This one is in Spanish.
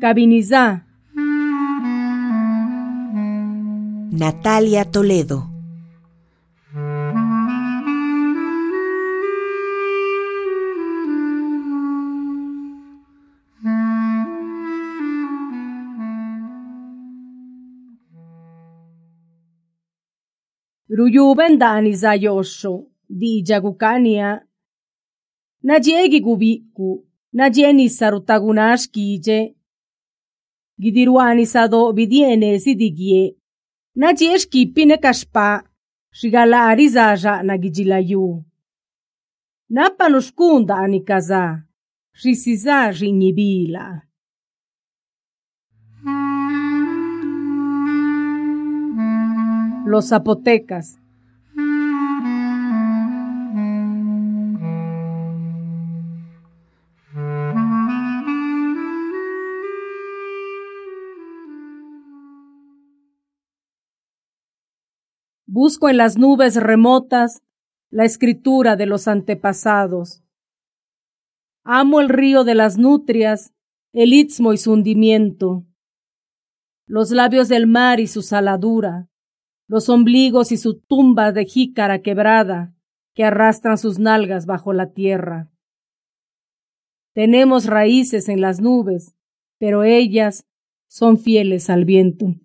Cabinizá. Natalia Toledo. Ruyubendani zayosho, di jagukania. Najegi gubiku, najeni sarutagunashkije. Gidiruani sado bidiene sidigie. Najeshki pine kashpa, shigalari zaja nagijilayu. Napa nushkunda anikaza, shisiza jinyibila. Los zapotecas. Busco en las nubes remotas la escritura de los antepasados. Amo el río de las nutrias, el istmo y su hundimiento, los labios del mar y su saladura, los ombligos y su tumba de jícara quebrada que arrastran sus nalgas bajo la tierra. Tenemos raíces en las nubes, pero ellas son fieles al viento.